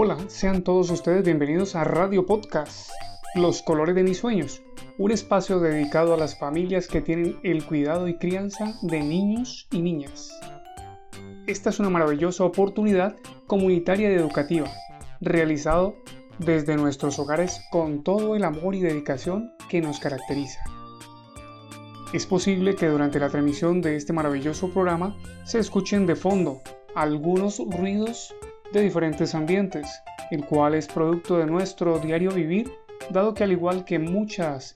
Hola, sean todos ustedes bienvenidos a Radio Podcast, Los Colores de mis Sueños, un espacio dedicado a las familias que tienen el cuidado y crianza de niños y niñas. Esta es una maravillosa oportunidad comunitaria y educativa, realizado desde nuestros hogares con todo el amor y dedicación que nos caracteriza. Es posible que durante la transmisión de este maravilloso programa se escuchen de fondo algunos ruidos de diferentes ambientes, el cual es producto de nuestro diario vivir, dado que al igual que muchas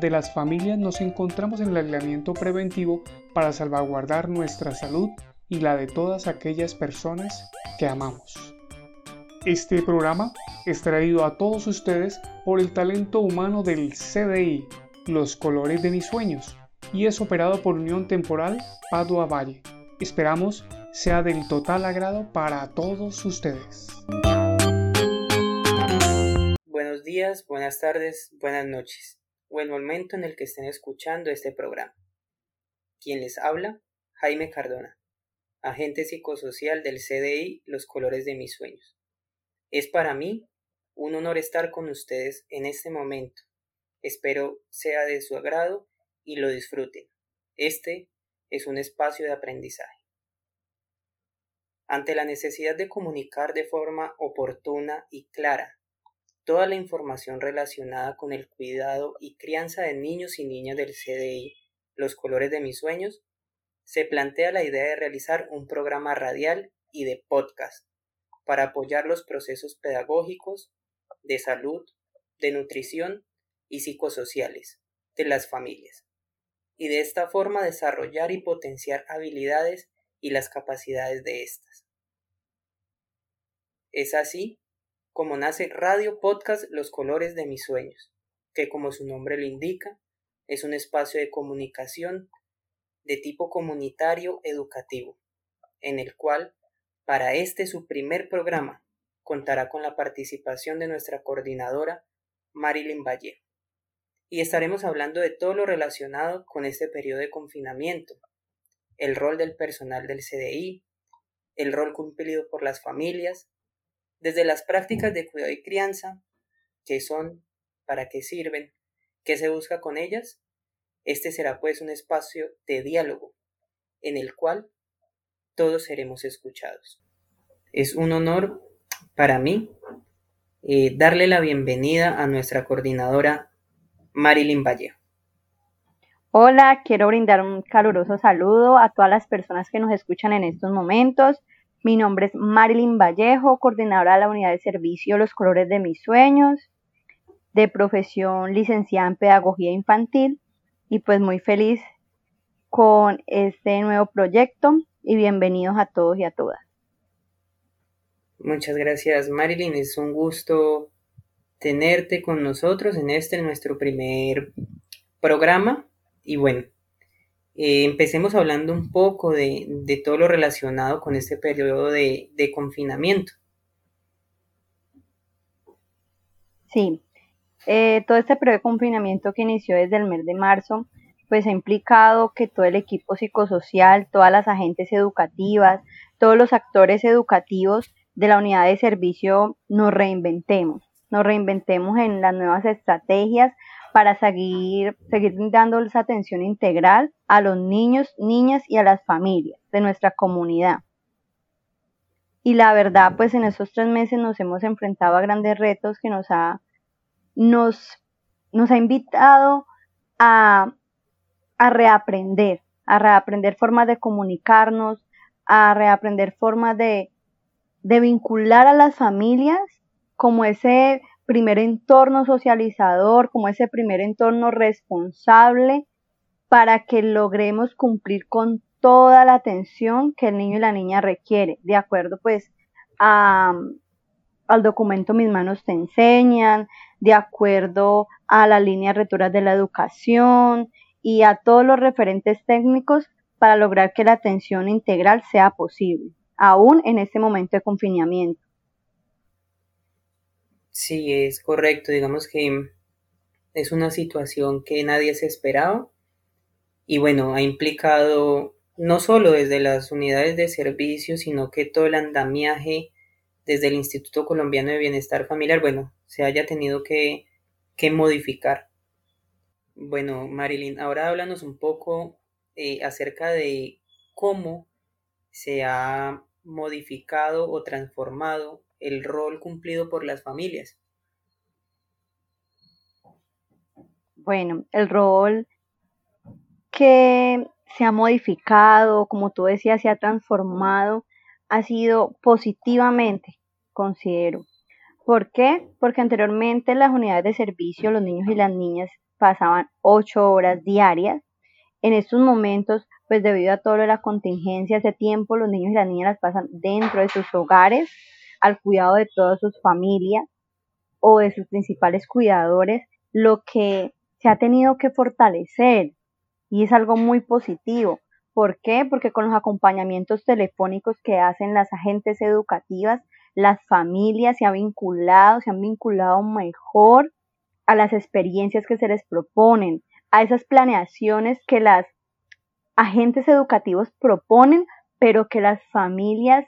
de las familias nos encontramos en el aislamiento preventivo para salvaguardar nuestra salud y la de todas aquellas personas que amamos. Este programa es traído a todos ustedes por el talento humano del CDI, Los Colores de mis Sueños, y es operado por Unión Temporal Padua Valle. Esperamos sea del total agrado para todos ustedes. Buenos días, buenas tardes, buenas noches, o el momento en el que estén escuchando este programa. Quien les habla, Jaime Cardona, agente psicosocial del CDI Los Colores de mis Sueños. Es para mí un honor estar con ustedes en este momento. Espero sea de su agrado y lo disfruten. Este es un espacio de aprendizaje. Ante la necesidad de comunicar de forma oportuna y clara toda la información relacionada con el cuidado y crianza de niños y niñas del CDI, los colores de mis sueños, se plantea la idea de realizar un programa radial y de podcast para apoyar los procesos pedagógicos, de salud, de nutrición y psicosociales de las familias, y de esta forma desarrollar y potenciar habilidades y las capacidades de éstas. Es así como nace Radio Podcast Los Colores de mis Sueños, que como su nombre lo indica, es un espacio de comunicación de tipo comunitario educativo, en el cual, para este su primer programa, contará con la participación de nuestra coordinadora Marilyn Valle. Y estaremos hablando de todo lo relacionado con este periodo de confinamiento, el rol del personal del CDI, el rol cumplido por las familias, desde las prácticas de cuidado y crianza, qué son, para qué sirven, qué se busca con ellas, este será pues un espacio de diálogo en el cual todos seremos escuchados. Es un honor para mí eh, darle la bienvenida a nuestra coordinadora Marilyn Vallejo. Hola, quiero brindar un caluroso saludo a todas las personas que nos escuchan en estos momentos. Mi nombre es Marilyn Vallejo, coordinadora de la unidad de servicio Los Colores de mis Sueños, de profesión licenciada en Pedagogía Infantil y pues muy feliz con este nuevo proyecto y bienvenidos a todos y a todas. Muchas gracias Marilyn, es un gusto tenerte con nosotros en este nuestro primer programa y bueno, eh, empecemos hablando un poco de, todo lo relacionado con este periodo de, confinamiento. Sí, eh, todo este periodo de confinamiento que inició desde el mes de marzo, pues ha implicado que todo el equipo psicosocial, todas las agentes educativas, todos los actores educativos de la unidad de servicio nos reinventemos, nos reinventemos en las nuevas estrategias para seguir, seguir esa atención integral a los niños, niñas y a las familias de nuestra comunidad. Y la verdad, pues en estos tres meses nos hemos enfrentado a grandes retos que nos ha, nos, nos ha invitado a, a reaprender, a reaprender formas de comunicarnos, a reaprender formas de, de vincular a las familias como ese primer entorno socializador, como ese primer entorno responsable para que logremos cumplir con toda la atención que el niño y la niña requiere, de acuerdo pues al documento Mis manos te enseñan, de acuerdo a la línea rectoras de la educación y a todos los referentes técnicos para lograr que la atención integral sea posible, aún en este momento de confinamiento. Sí, es correcto. Digamos que es una situación que nadie se esperaba y bueno, ha implicado no solo desde las unidades de servicio, sino que todo el andamiaje desde el Instituto Colombiano de Bienestar Familiar, bueno, se haya tenido que, que modificar. Bueno, Marilyn, ahora háblanos un poco eh, acerca de cómo se ha modificado o transformado el rol cumplido por las familias. Bueno, el rol que se ha modificado, como tú decías, se ha transformado, ha sido positivamente, considero. ¿Por qué? Porque anteriormente en las unidades de servicio los niños y las niñas pasaban ocho horas diarias. En estos momentos, pues debido a toda la contingencia, ese tiempo los niños y las niñas las pasan dentro de sus hogares, al cuidado de todas sus familias o de sus principales cuidadores, lo que se ha tenido que fortalecer y es algo muy positivo. ¿Por qué? Porque con los acompañamientos telefónicos que hacen las agentes educativas, las familias se han vinculado, se han vinculado mejor a las experiencias que se les proponen, a esas planeaciones que las agentes educativos proponen, pero que las familias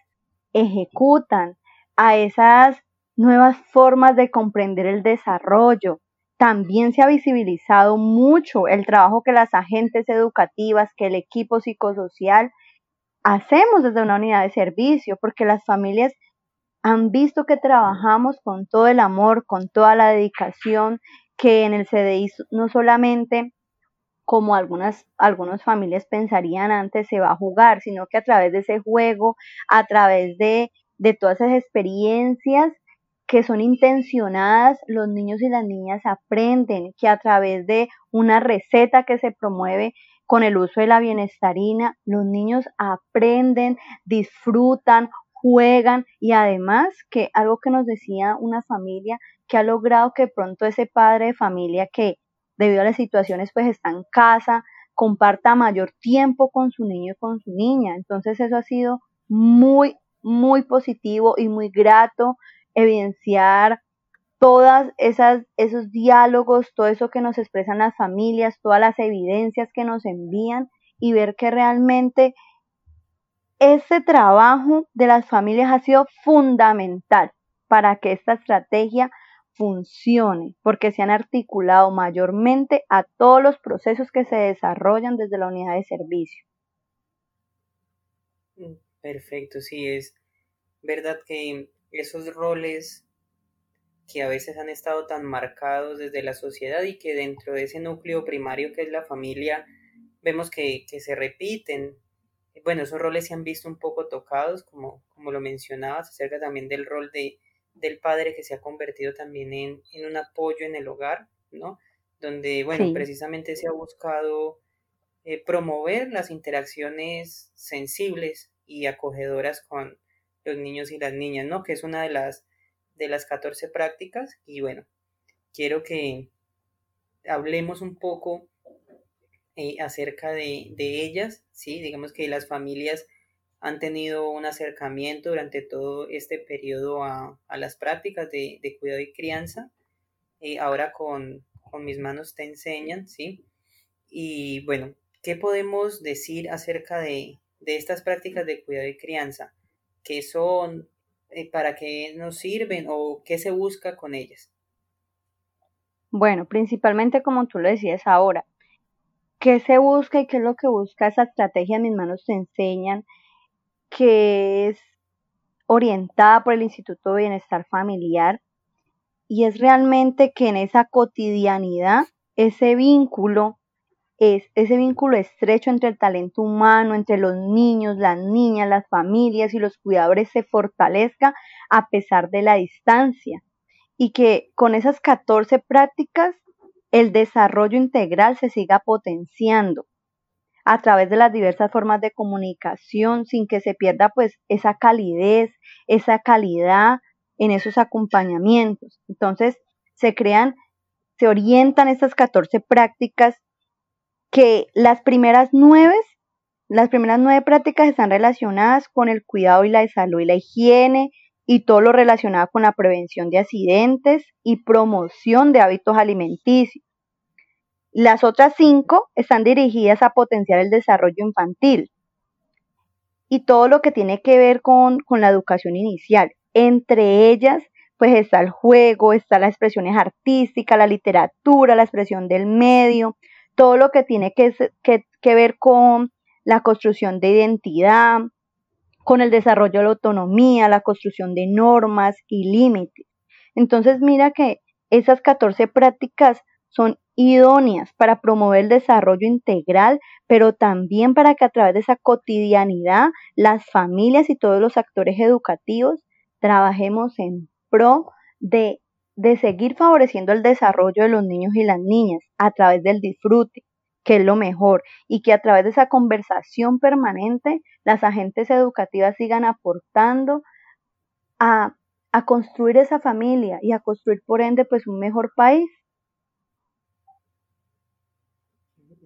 ejecutan, a esas nuevas formas de comprender el desarrollo. También se ha visibilizado mucho el trabajo que las agentes educativas, que el equipo psicosocial hacemos desde una unidad de servicio, porque las familias han visto que trabajamos con todo el amor, con toda la dedicación, que en el CDI no solamente como algunas, familias pensarían antes se va a jugar, sino que a través de ese juego, a través de, de todas esas experiencias que son intencionadas, los niños y las niñas aprenden que a través de una receta que se promueve con el uso de la bienestarina, los niños aprenden, disfrutan, juegan y además que algo que nos decía una familia que ha logrado que pronto ese padre de familia que debido a las situaciones pues está en casa, comparta mayor tiempo con su niño y con su niña. Entonces eso ha sido muy, muy positivo y muy grato evidenciar todas esas esos diálogos, todo eso que nos expresan las familias, todas las evidencias que nos envían y ver que realmente ese trabajo de las familias ha sido fundamental para que esta estrategia funcione, porque se han articulado mayormente a todos los procesos que se desarrollan desde la unidad de servicio. Mm, perfecto, sí, es verdad que esos roles que a veces han estado tan marcados desde la sociedad y que dentro de ese núcleo primario que es la familia vemos que, que se repiten bueno, esos roles se han visto un poco tocados, como, como lo mencionabas, acerca también del rol de, del padre que se ha convertido también en, en un apoyo en el hogar, ¿no? Donde, bueno, precisamente se ha buscado eh, promover las interacciones sensibles y acogedoras con los niños y las niñas, ¿no? Que es una de las, de las 14 prácticas. Y bueno, quiero que hablemos un poco eh, acerca de, ellas, ¿sí? Digamos que las familias han tenido un acercamiento durante todo este periodo a, las prácticas de, cuidado y crianza. Eh, ahora con, mis manos te enseñan, ¿sí? Y bueno, ¿qué podemos decir acerca de, estas prácticas de cuidado y crianza? ¿Qué son? Eh, ¿Para qué nos sirven o qué se busca con ellas? Bueno, principalmente como tú lo decías ahora, qué se busca y qué es lo que busca esa estrategia mis manos te enseñan, que es orientada por el Instituto de Bienestar Familiar y es realmente que en esa cotidianidad ese vínculo es ese vínculo estrecho entre el talento humano, entre los niños, las niñas, las familias y los cuidadores se fortalezca a pesar de la distancia y que con esas 14 prácticas el desarrollo integral se siga potenciando a través de las diversas formas de comunicación sin que se pierda pues esa calidez, esa calidad en esos acompañamientos. Entonces, se crean, se orientan estas 14 prácticas que las primeras nueve, las primeras nueve prácticas están relacionadas con el cuidado y la salud y la higiene, y todo lo relacionado con la prevención de accidentes y promoción de hábitos alimenticios. Las otras cinco están dirigidas a potenciar el desarrollo infantil y todo lo que tiene que ver con, con la educación inicial. Entre ellas, pues está el juego, está las expresiones artísticas, la literatura, la expresión del medio, todo lo que tiene que, que ver con la construcción de identidad, con el desarrollo de la autonomía, la construcción de normas y límites. Entonces mira que esas 14 prácticas son idóneas para promover el desarrollo integral, pero también para que a través de esa cotidianidad las familias y todos los actores educativos trabajemos en pro de, de seguir favoreciendo el desarrollo de los niños y las niñas a través del disfrute, que es lo mejor, y que a través de esa conversación permanente las agentes educativas sigan aportando a, a construir esa familia y a construir por ende pues un mejor país.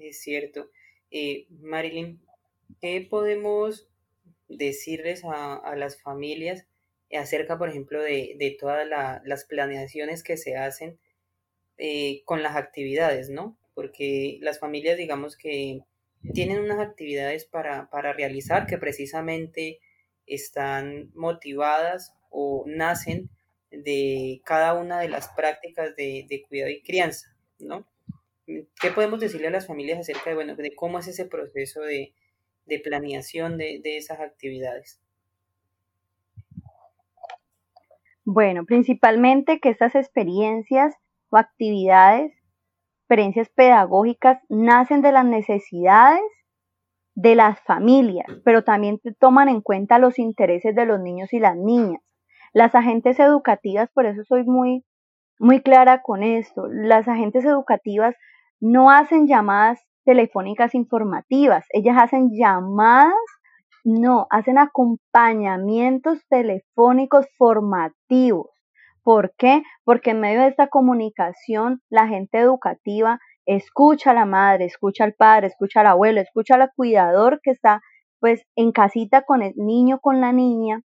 Es cierto. Eh, Marilyn, ¿qué podemos decirles a, las familias acerca, por ejemplo, de, de todas las planeaciones que se hacen eh, con las actividades, ¿no? porque las familias, digamos que tienen unas actividades para, realizar que precisamente están motivadas o nacen de cada una de las prácticas de, cuidado y crianza, ¿no? ¿Qué podemos decirle a las familias acerca de, bueno, de cómo es ese proceso de, planeación de, de esas actividades? Bueno, principalmente que estas experiencias o actividades experiencias pedagógicas nacen de las necesidades de las familias, pero también toman en cuenta los intereses de los niños y las niñas. Las agentes educativas, por eso soy muy, muy clara con esto, las agentes educativas no hacen llamadas telefónicas informativas, ellas hacen llamadas, no, hacen acompañamientos telefónicos formativos. ¿Por qué? Porque en medio de esta comunicación, la gente educativa escucha a la madre, escucha al padre, escucha al abuelo, escucha al cuidador que está pues en casita con el niño, con la niña,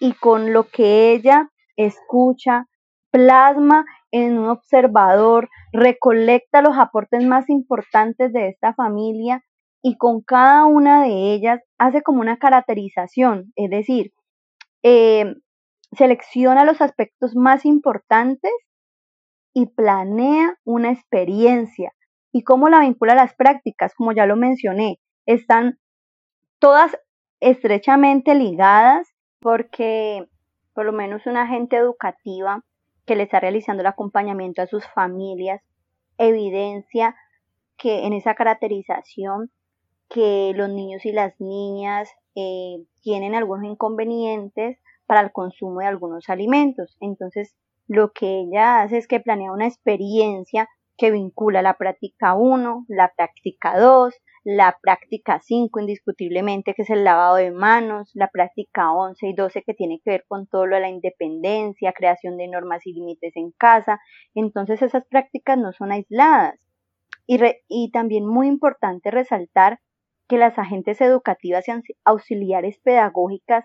y con lo que ella escucha, plasma en un observador, recolecta los aportes más importantes de esta familia y con cada una de ellas hace como una caracterización, es decir, eh, selecciona los aspectos más importantes y planea una experiencia. ¿Y cómo la vincula a las prácticas? Como ya lo mencioné, están todas estrechamente ligadas porque por lo menos una agente educativa que le está realizando el acompañamiento a sus familias evidencia que en esa caracterización que los niños y las niñas eh, tienen algunos inconvenientes para el consumo de algunos alimentos. Entonces, lo que ella hace es que planea una experiencia que vincula la práctica 1, la práctica 2, la práctica 5 indiscutiblemente que es el lavado de manos, la práctica 11 y 12 que tiene que ver con todo lo de la independencia, creación de normas y límites en casa. Entonces esas prácticas no son aisladas. Y, y también muy importante resaltar que las agentes educativas y auxiliares pedagógicas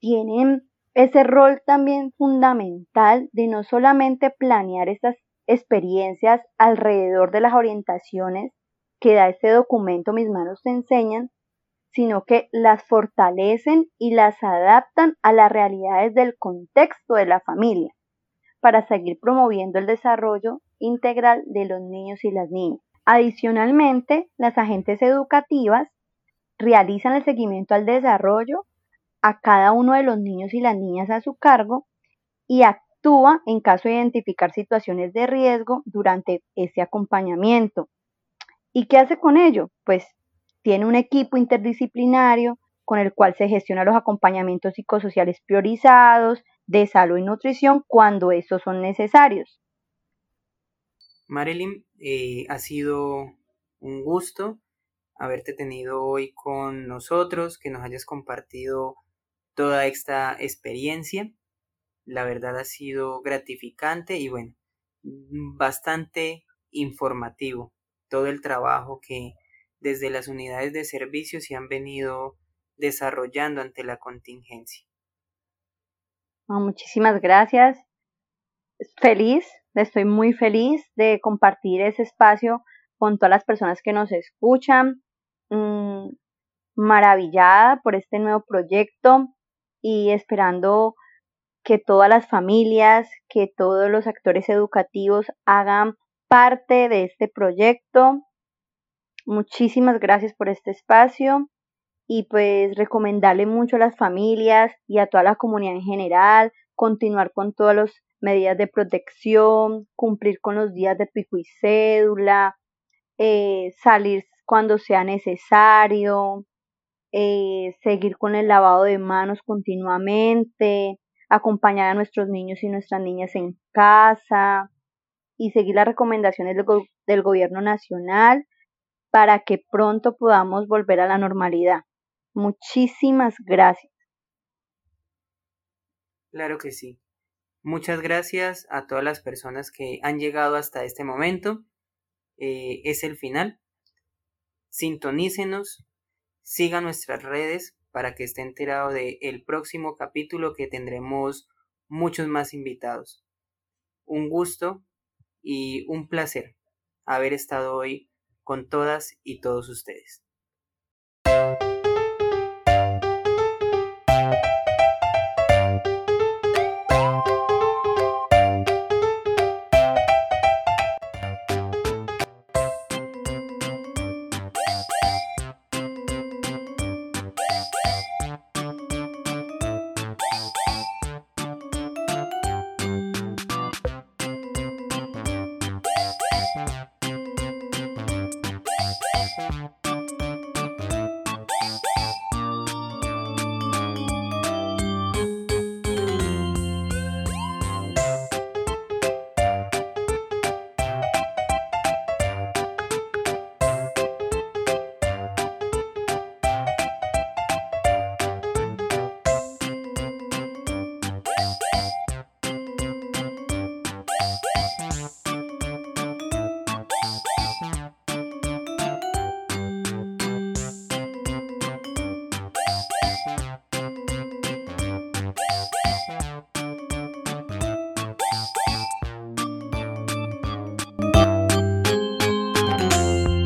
tienen ese rol también fundamental de no solamente planear estas experiencias alrededor de las orientaciones que da este documento Mis manos te enseñan, sino que las fortalecen y las adaptan a las realidades del contexto de la familia para seguir promoviendo el desarrollo integral de los niños y las niñas. Adicionalmente, las agentes educativas realizan el seguimiento al desarrollo a cada uno de los niños y las niñas a su cargo y actúa en caso de identificar situaciones de riesgo durante ese acompañamiento. ¿Y qué hace con ello? Pues tiene un equipo interdisciplinario con el cual se gestiona los acompañamientos psicosociales priorizados de salud y nutrición cuando estos son necesarios. Marilyn, eh, ha sido un gusto haberte tenido hoy con nosotros, que nos hayas compartido toda esta experiencia. La verdad ha sido gratificante y bueno, bastante informativo todo el trabajo que desde las unidades de servicio se han venido desarrollando ante la contingencia. muchísimas gracias. Feliz, estoy muy feliz de compartir ese espacio con todas las personas que nos escuchan. Mm, maravillada por este nuevo proyecto y esperando que todas las familias, que todos los actores educativos hagan parte de este proyecto. Muchísimas gracias por este espacio y pues recomendarle mucho a las familias y a toda la comunidad en general, continuar con todas las medidas de protección, cumplir con los días de pico y cédula, eh, salir cuando sea necesario, eh, seguir con el lavado de manos continuamente, acompañar a nuestros niños y nuestras niñas en casa y seguir las recomendaciones del gobierno nacional para que pronto podamos volver a la normalidad. Muchísimas gracias. Claro que sí. Muchas gracias a todas las personas que han llegado hasta este momento. Eh, es el final. Sintonícenos, sigan nuestras redes para que esté enterado del el próximo capítulo que tendremos muchos más invitados. Un gusto y un placer haber estado hoy con todas y todos ustedes.